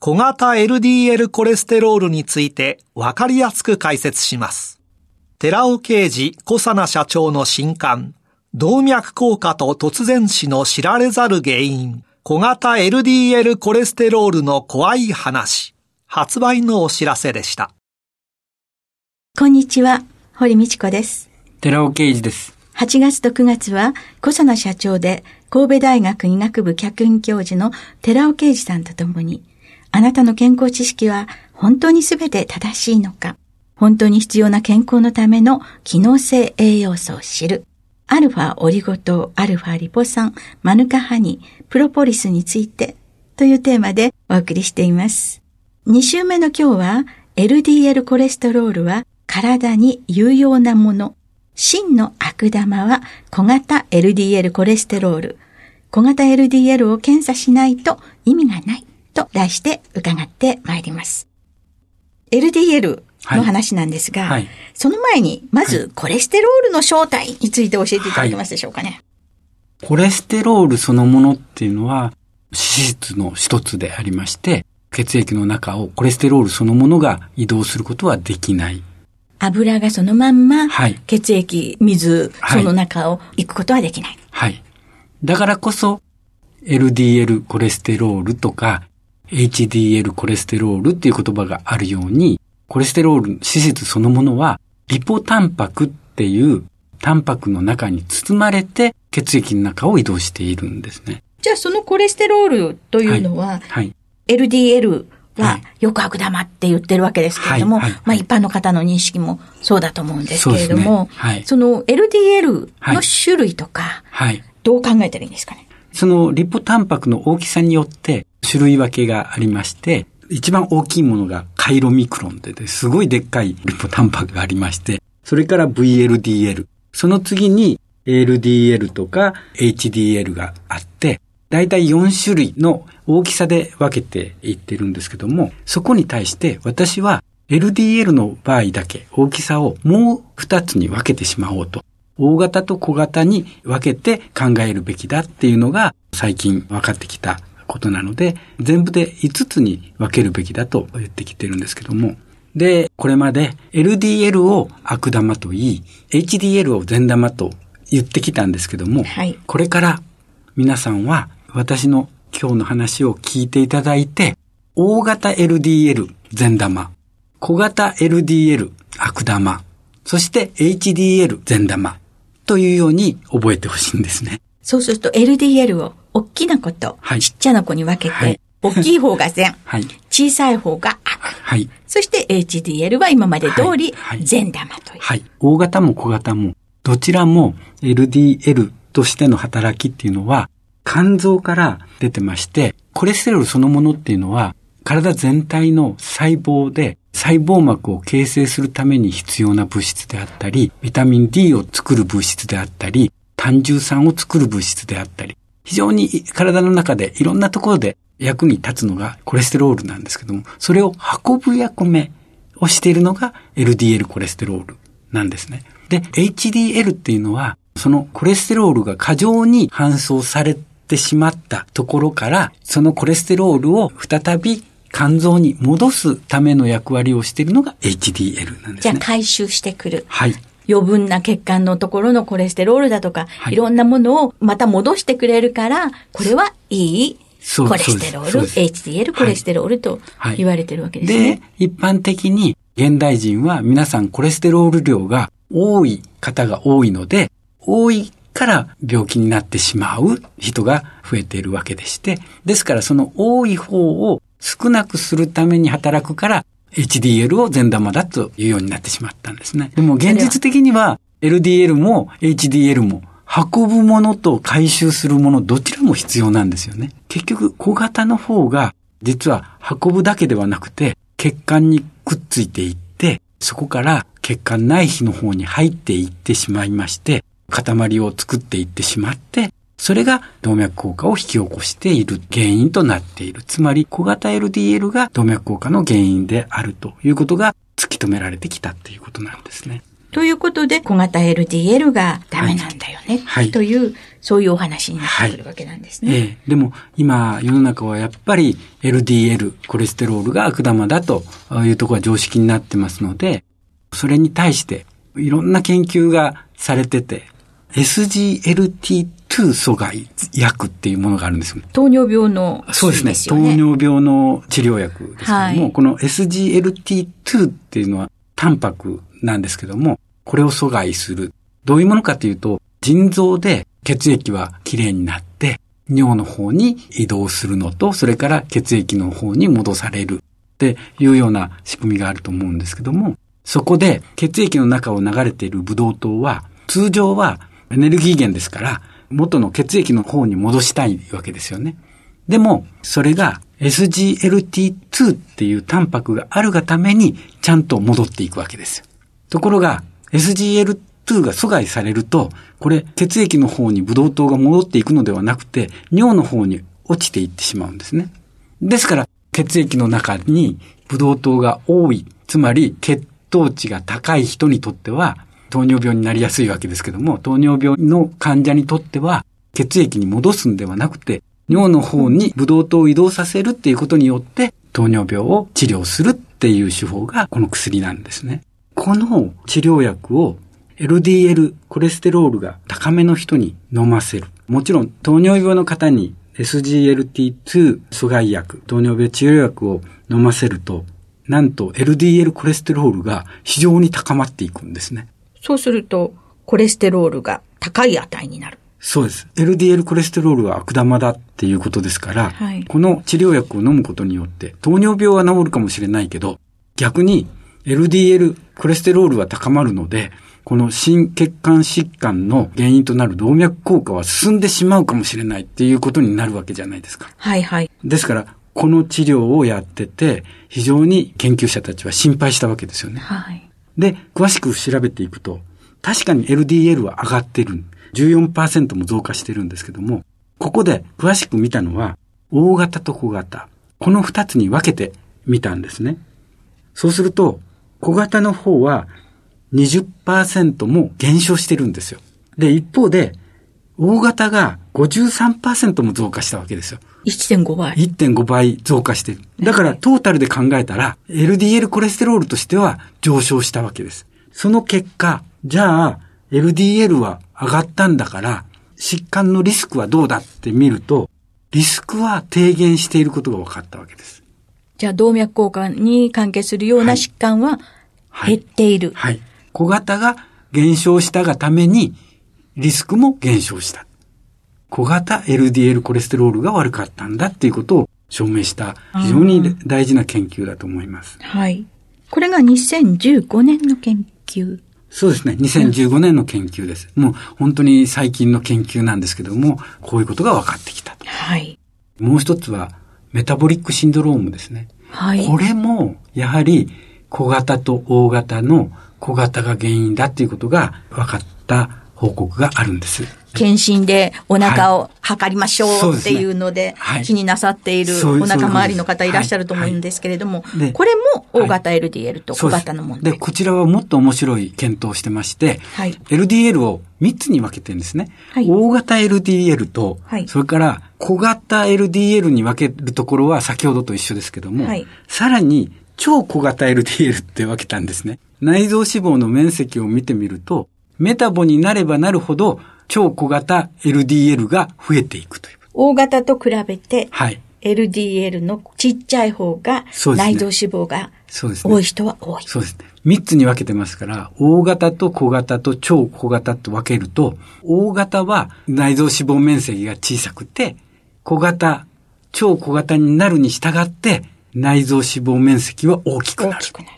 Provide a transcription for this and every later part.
小型 LDL コレステロールについてわかりやすく解説します。寺尾啓二小佐奈社長の新刊、動脈硬化と突然死の知られざる原因、小型 LDL コレステロールの怖い話、発売のお知らせでした。こんにちは、堀道子です。寺尾啓二です。8月と9月は、小佐奈社長で神戸大学医学部客員教授の寺尾啓二さんと共に、あなたの健康知識は本当に全て正しいのか、本当に必要な健康のための機能性栄養素を知る、アルファオリゴ糖、アルファリポ酸、マヌカハニ、プロポリスについてというテーマでお送りしています。2週目の今日は LDL コレステロールは体に有用なもの真の悪玉は小型 LDL コレステロール。小型 LDL を検査しないと意味がないと題して伺ってまいります。LDL の話なんですが、はいはい、その前に、まずコレステロールの正体について教えていただけますでしょうかね。はい、コレステロールそのものっていうのは脂質の一つでありまして、血液の中をコレステロールそのものが移動することはできない油がそのまんま、血液、水、その中を行くことはできない。はい。だからこそ、LDL コレステロールとか、HDL コレステロールっていう言葉があるように、コレステロール脂質そのものは、リポタンパクっていうタンパクの中に包まれて血液の中を移動しているんですね。じゃあそのコレステロールというのは、はいはい、LDL は、よく悪玉って言ってるわけですけれども、はいはい、まあ一般の方の認識もそうだと思うんですけれども、そ、ね。はい、その LDL の種類とか、どう考えたらいいんですかね？そのリポタンパクの大きさによって種類分けがありまして、一番大きいものがカイロミクロンで、すごいでっかいリポタンパクがありまして、それから VLDL、その次に LDL とか HDL があって、だいたい4種類の大きさで分けていってるんですけども、そこに対して私は LDL の場合だけ大きさをもう2つに分けてしまおうと。大型と小型に分けて考えるべきだっていうのが最近分かってきたことなので、全部で5つに分けるべきだと言ってきてるんですけども。で、これまで LDL を悪玉と言い、HDL を善玉と言ってきたんですけども、はい、これから皆さんは私の今日の話を聞いていただいて、大型 LDL 善玉、小型 LDL 悪玉、そして HDL 善玉というように覚えてほしいんですね。そうすると LDL を大きな子とちっちゃな子に分けて、はい、大きい方が善、はい、小さい方が悪。はい、そして HDL は今まで通り善玉という、はい。大型も小型もどちらも LDL としての働きっていうのは肝臓から出てまして、コレステロールそのものっていうのは、体全体の細胞で細胞膜を形成するために必要な物質であったり、ビタミン D を作る物質であったり、単重酸を作る物質であったり、非常に体の中でいろんなところで役に立つのがコレステロールなんですけども、それを運ぶ役目をしているのが LDL コレステロールなんですね。で、HDL っていうのは、そのコレステロールが過剰に搬送されってしまったところから、そのコレステロールを再び肝臓に戻すための役割をしているのが HDL なんですね。じゃあ回収してくる。はい。余分な血管のところのコレステロールだとか、はい、いろんなものをまた戻してくれるから、これはいいコレステロール、HDL コレステロールと言われてるわけですね。で、一般的に現代人は皆さんコレステロール量が多い方が多いので、多いから病気になってしまう人が増えているわけでして、ですからその多い方を少なくするために働くから HDL を善玉だというようになってしまったんですね。でも現実的には LDL も HDL も運ぶものと回収するものどちらも必要なんですよね。結局小型の方が実は運ぶだけではなくて血管にくっついていってそこから血管内皮の方に入っていってしまいまして塊を作っていってしまってそれが動脈硬化を引き起こしている原因となっている。つまり小型 LDL が動脈硬化の原因であるということが突き止められてきたということなんですね。ということで、小型 LDL がダメなんだよね、はい、という、そういうお話になってくるわけなんですね。はい、ええでも、今、世の中はやっぱり LDL、コレステロールが悪玉だというところが常識になってますので、それに対して、いろんな研究がされてて、SGLT2 阻害薬っていうものがあるんですよ。糖尿病の、ね、そうですね。糖尿病の治療薬ですけども、はい、この SGLT2 っていうのはタンパクなんですけども、これを阻害する。どういうものかというと、腎臓で血液はきれいになって、尿の方に移動するのと、それから血液の方に戻されるっていうような仕組みがあると思うんですけども、そこで血液の中を流れているブドウ糖は、通常はエネルギー源ですから、元の血液の方に戻したいわけですよね。でも、それが SGLT2 っていうタンパクがあるがためにちゃんと戻っていくわけですよ。ところが、SGLT2 が阻害されると、これ血液の方にブドウ糖が戻っていくのではなくて、尿の方に落ちていってしまうんですね。ですから、血液の中にブドウ糖が多い、つまり血糖値が高い人にとっては、糖尿病になりやすいわけですけども、糖尿病の患者にとっては、血液に戻すんではなくて、尿の方にブドウ糖を移動させるっていうことによって、糖尿病を治療するっていう手法がこの薬なんですね。この治療薬を LDL コレステロールが高めの人に飲ませる。もちろん糖尿病の方に SGLT2 阻害薬、糖尿病治療薬を飲ませると、なんと LDL コレステロールが非常に高まっていくんですね。そうすると、コレステロールが高い値になる。そうです。LDL コレステロールは悪玉だっていうことですから、はい、この治療薬を飲むことによって、糖尿病は治るかもしれないけど、逆に LDL コレステロールは高まるので、この心血管疾患の原因となる動脈硬化は進んでしまうかもしれないっていうことになるわけじゃないですか。はいはい。ですから、この治療をやってて、非常に研究者たちは心配したわけですよね。はい。で、詳しく調べていくと、確かに LDL は上がってる。14%も増加してるんですけども、ここで詳しく見たのは、大型と小型。この二つに分けてみたんですね。そうすると、小型の方は20%も減少してるんですよ。で、一方で、大型が53%も増加したわけですよ。1.5倍。1.5倍増加してる。だからトータルで考えたら、LDL コレステロールとしては上昇したわけです。その結果、じゃあ、LDL は上がったんだから、疾患のリスクはどうだって見ると、リスクは低減していることが分かったわけです。じゃあ、動脈硬化に関係するような疾患は減っている。はい。はい、小型が減少したがために、リスクも減少した。小型 LDL コレステロールが悪かったんだっていうことを証明した非常に大事な研究だと思います。はい。これが2015年の研究。そうですね。2015年の研究です。もう本当に最近の研究なんですけども、こういうことが分かってきた。はい。もう一つは、メタボリックシンドロームですね。はい。これも、やはり、小型と大型の小型が原因だっていうことが分かった報告があるんです。検診でお腹を測りましょうっていうので、気になさっているお腹周りの方いらっしゃると思うんですけれども、これも大型 LDL と小型の問題。で、こちらはもっと面白い検討をしてまして、LDL を3つに分けてるんですね。大型 LDL と、それから小型 LDL に分けるところは先ほどと一緒ですけども、さらに超小型 LDL って分けたんですね。内臓脂肪の面積を見てみると、メタボになればなるほど超小型 LDL が増えていくという。大型と比べて、はい。LDL のちっちゃい方が内臓脂肪が。多い人は多い。そうですね。三つに分けてますから、大型と小型と超小型と分けると、大型は内臓脂肪面積が小さくて、小型、超小型になるに従って、内臓脂肪面積は大きくなる。大きくなる。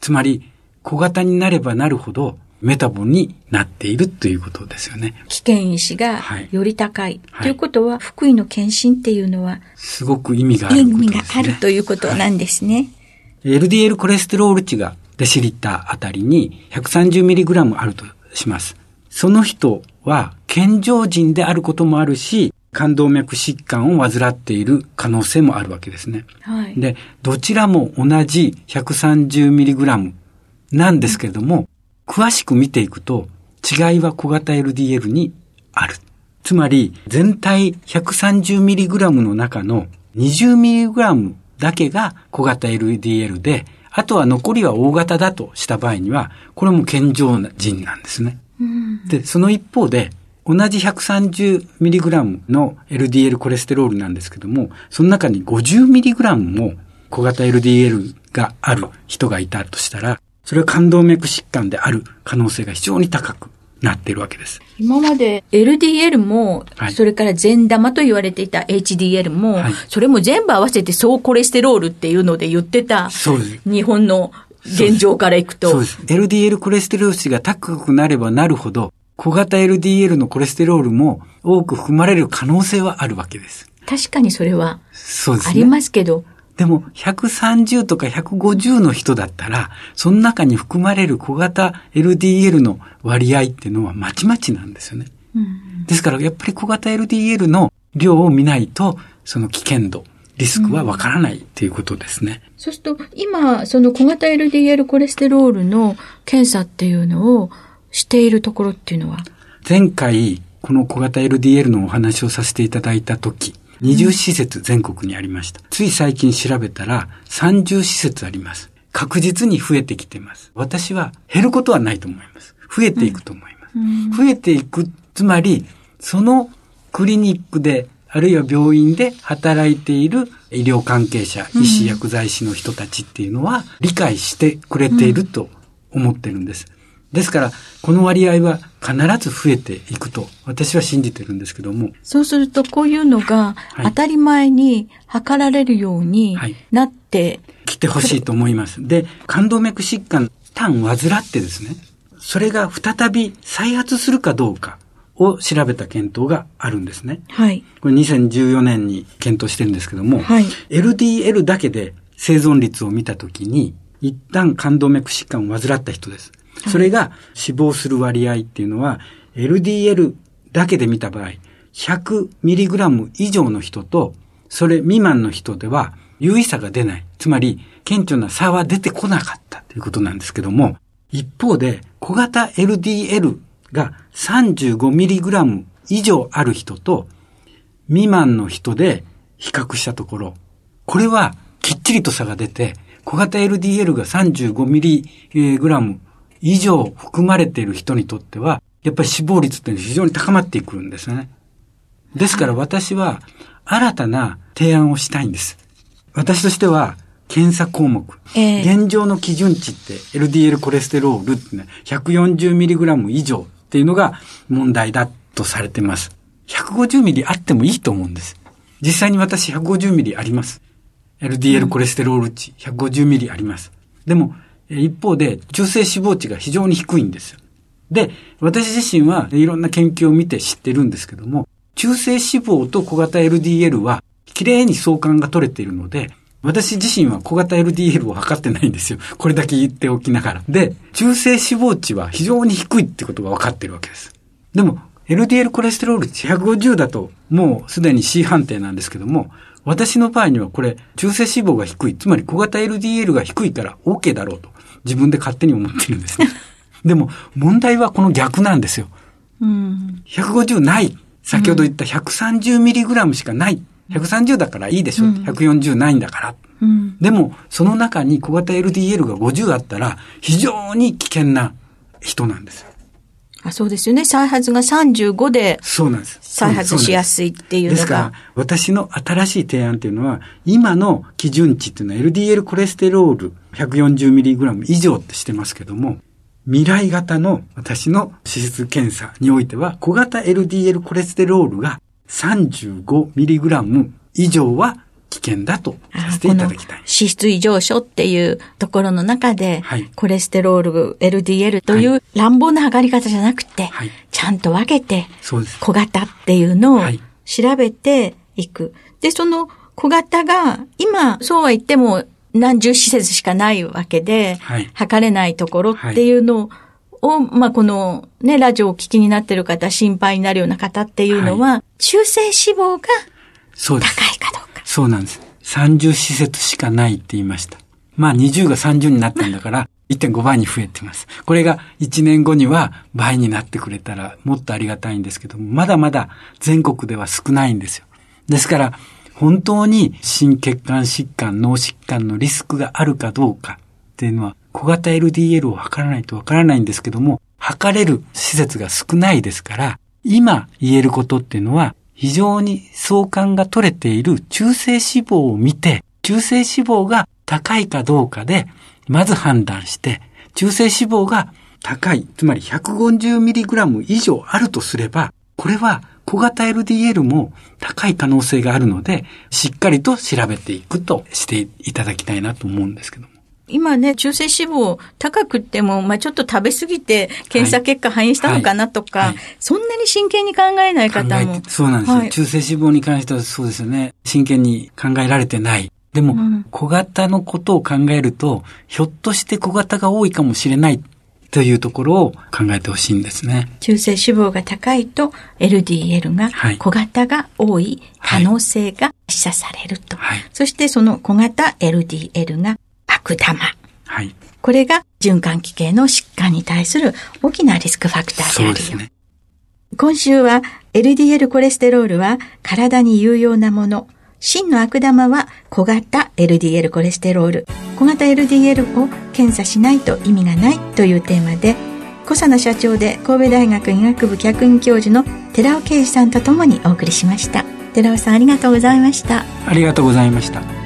つまり、小型になればなるほど、メタボになっているということですよね。危険因子がはいより高い。はいということは、福井の検診っていうのは、すごく意味があ意るね。味があるということなんですね。LDL コレステロール値がデシリッターあたりに 130mg あるとします。その人は健常人であることもあるし、冠動脈疾患を患っている可能性もあるわけですね。はい。で、どちらも同じ 130mg なんですけれども、詳しく見ていくと違いは小型 LDL にある。つまり、全体 130mg の中の 20mg だけが小型 LDL で、あとは残りは大型だとした場合には、これも健常人なんですね。で、その一方で、同じ 130mg の LDL コレステロールなんですけども、その中に 50mg も小型 LDL がある人がいたとしたら、それは冠動脈疾患である可能性が非常に高くなっているわけです。今まで LDL も、はいそれから善玉と言われていた HDL も、はいそれも全部合わせて総コレステロールっていうので言ってたそうです。日本の現状からいくと。そうです。LDL コレステロール値が高くなればなるほど、小型 LDL のコレステロールも多く含まれる可能性はあるわけです。確かにそれは。ありますけど、でも、130とか150の人だったら、その中に含まれる小型 LDL の割合っていうのはまちまちなんですよね。ですから、やっぱり小型 LDL の量を見ないと、その危険度、リスクはわからないっていうことですね。そうすると、今、その小型 LDL コレステロールの検査っていうのをしているところっていうのは、前回、この小型 LDL のお話をさせていただいたとき、20施設全国にありました。つい最近調べたら30施設あります。確実に増えてきてます。私は減ることはないと思います。増えていくと思います。増えていく、つまり、そのクリニックで、あるいは病院で働いている医療関係者、医師、薬剤師の人たちっていうのは理解してくれていると思ってるんです。ですから、この割合は必ず増えていくと私は信じてるんですけども、そうするとこういうのがはい当たり前に測られるようにはいなって、来てほしいと思います。で、冠動脈疾患、単患ってですね、それが再び再発するかどうかを調べた検討があるんですね。はい。これ2014年に検討してるんですけども、はい LDL だけで生存率を見たときに、一旦冠動脈疾患を患った人です。それが死亡する割合っていうのは、LDL だけで見た場合、100mg 以上の人と、それ未満の人では、有意差が出ない。つまり、顕著な差は出てこなかったということなんですけども、一方で、小型 LDL が 35mg 以上ある人と、未満の人で比較したところ、これはきっちりと差が出て、小型 LDL が 35mg 以上含まれている人にとっては、やっぱり死亡率って非常に高まってくるんですね。ですから私は新たな提案をしたいんです。私としては、検査項目。ええ現状の基準値って LDL コレステロールってね、140mg 以上っていうのが問題だとされてます。150ミリあってもいいと思うんです。実際に私150ミリあります。LDL コレステロール値150ミリあります。でも、え一方で中性脂肪値が非常に低いんですよ。で、私自身はいろんな研究を見て知ってるんですけども、中性脂肪と小型 LDL は綺麗に相関が取れているので、私自身は小型 LDL を測ってないんですよ。これだけ言っておきながら。で、中性脂肪値は非常に低いってことが分かってるわけです。でも、LDL コレステロール値150だと、もうすでに C 判定なんですけども、私の場合にはこれ、中性脂肪が低い。つまり小型 LDL が低いから OK だろうと、自分で勝手に思ってるんですね。でも、問題はこの逆なんですよ。うん。150ない。先ほど言った 130mg しかない。130だからいいでしょ。140ないんだから。うん。でも、その中に小型 LDL が50あったら、非常に危険な人なんですよ。あそうですよね。再発が35で。そうなんです。再発しやすいっていうのが。ですから、私の新しい提案っていうのは、今の基準値っていうのは LDL コレステロール 140mg 以上ってしてますけども、未来型の私の脂質検査においては、小型 LDL コレステロールが 35mg 以上は危険だとさせていただきたい。脂質異常症っていうところの中で、はい、コレステロール、LDL という乱暴な測り方じゃなくて、はい、ちゃんと分けて、小型っていうのを調べていく。で、その小型が、今、そうは言っても何十施設しかないわけで、はい、測れないところっていうのを、まあ、このね、ラジオをお聞きになってる方、心配になるような方っていうのは、中性脂肪が高いかどうか。そうなんです。30施設しかないって言いました。まあ20が30になったんだから、1.5倍に増えてます。これが1年後には倍になってくれたらもっとありがたいんですけども、まだまだ全国では少ないんですよ。ですから、本当に心血管疾患、脳疾患のリスクがあるかどうかっていうのは、小型 LDL を測らないとわからないんですけども、測れる施設が少ないですから、今言えることっていうのは、非常に相関が取れている中性脂肪を見て、中性脂肪が高いかどうかで、まず判断して、中性脂肪が高い、つまり 150mg 以上あるとすれば、これは小型 LDL も高い可能性があるので、しっかりと調べていくとしていただきたいなと思うんですけど。今ね、中性脂肪高くっても、まあちょっと食べ過ぎて検査結果反映したのかなとか、はいはいはい、そんなに真剣に考えない方も。そうなんですよ、中性脂肪に関してはそうですよね。真剣に考えられてない。でも、うん、小型のことを考えると、ひょっとして小型が多いかもしれないというところを考えてほしいんですね。中性脂肪が高いと LDL が小型が多い可能性が示唆されると。はい、そしてその小型 LDL が悪玉。はい。これが循環器系の疾患に対する大きなリスクファクターであるよ。そうですね。今週は LDL コレステロールは体に有用なもの。真の悪玉は小型 LDL コレステロール。小型 LDL を検査しないと意味がないというテーマで、小佐野社長で神戸大学医学部客員教授の寺尾啓二さんとともにお送りしました。寺尾さんありがとうございました。ありがとうございました。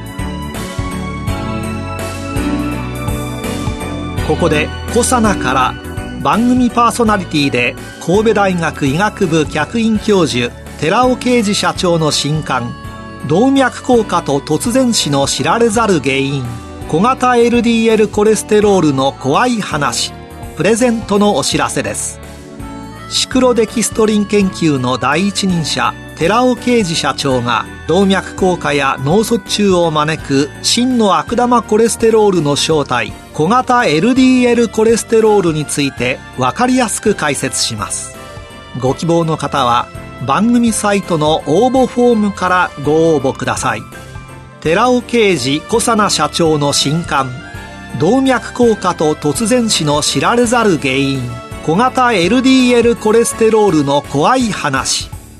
ここでコサナから番組パーソナリティで神戸大学医学部客員教授寺尾啓二社長の新刊動脈硬化と突然死の知られざる原因小型 LDL コレステロールの怖い話プレゼントのお知らせです。シクロデキストリン研究の第一人者寺尾啓二社長が動脈硬化や脳卒中を招く真の悪玉コレステロールの正体小型 LDL コレステロールについて分かりやすく解説します。ご希望の方は番組サイトの応募フォームからご応募ください。寺尾啓二小佐奈社長の新刊動脈硬化と突然死の知られざる原因小型 LDL コレステロールの怖い話。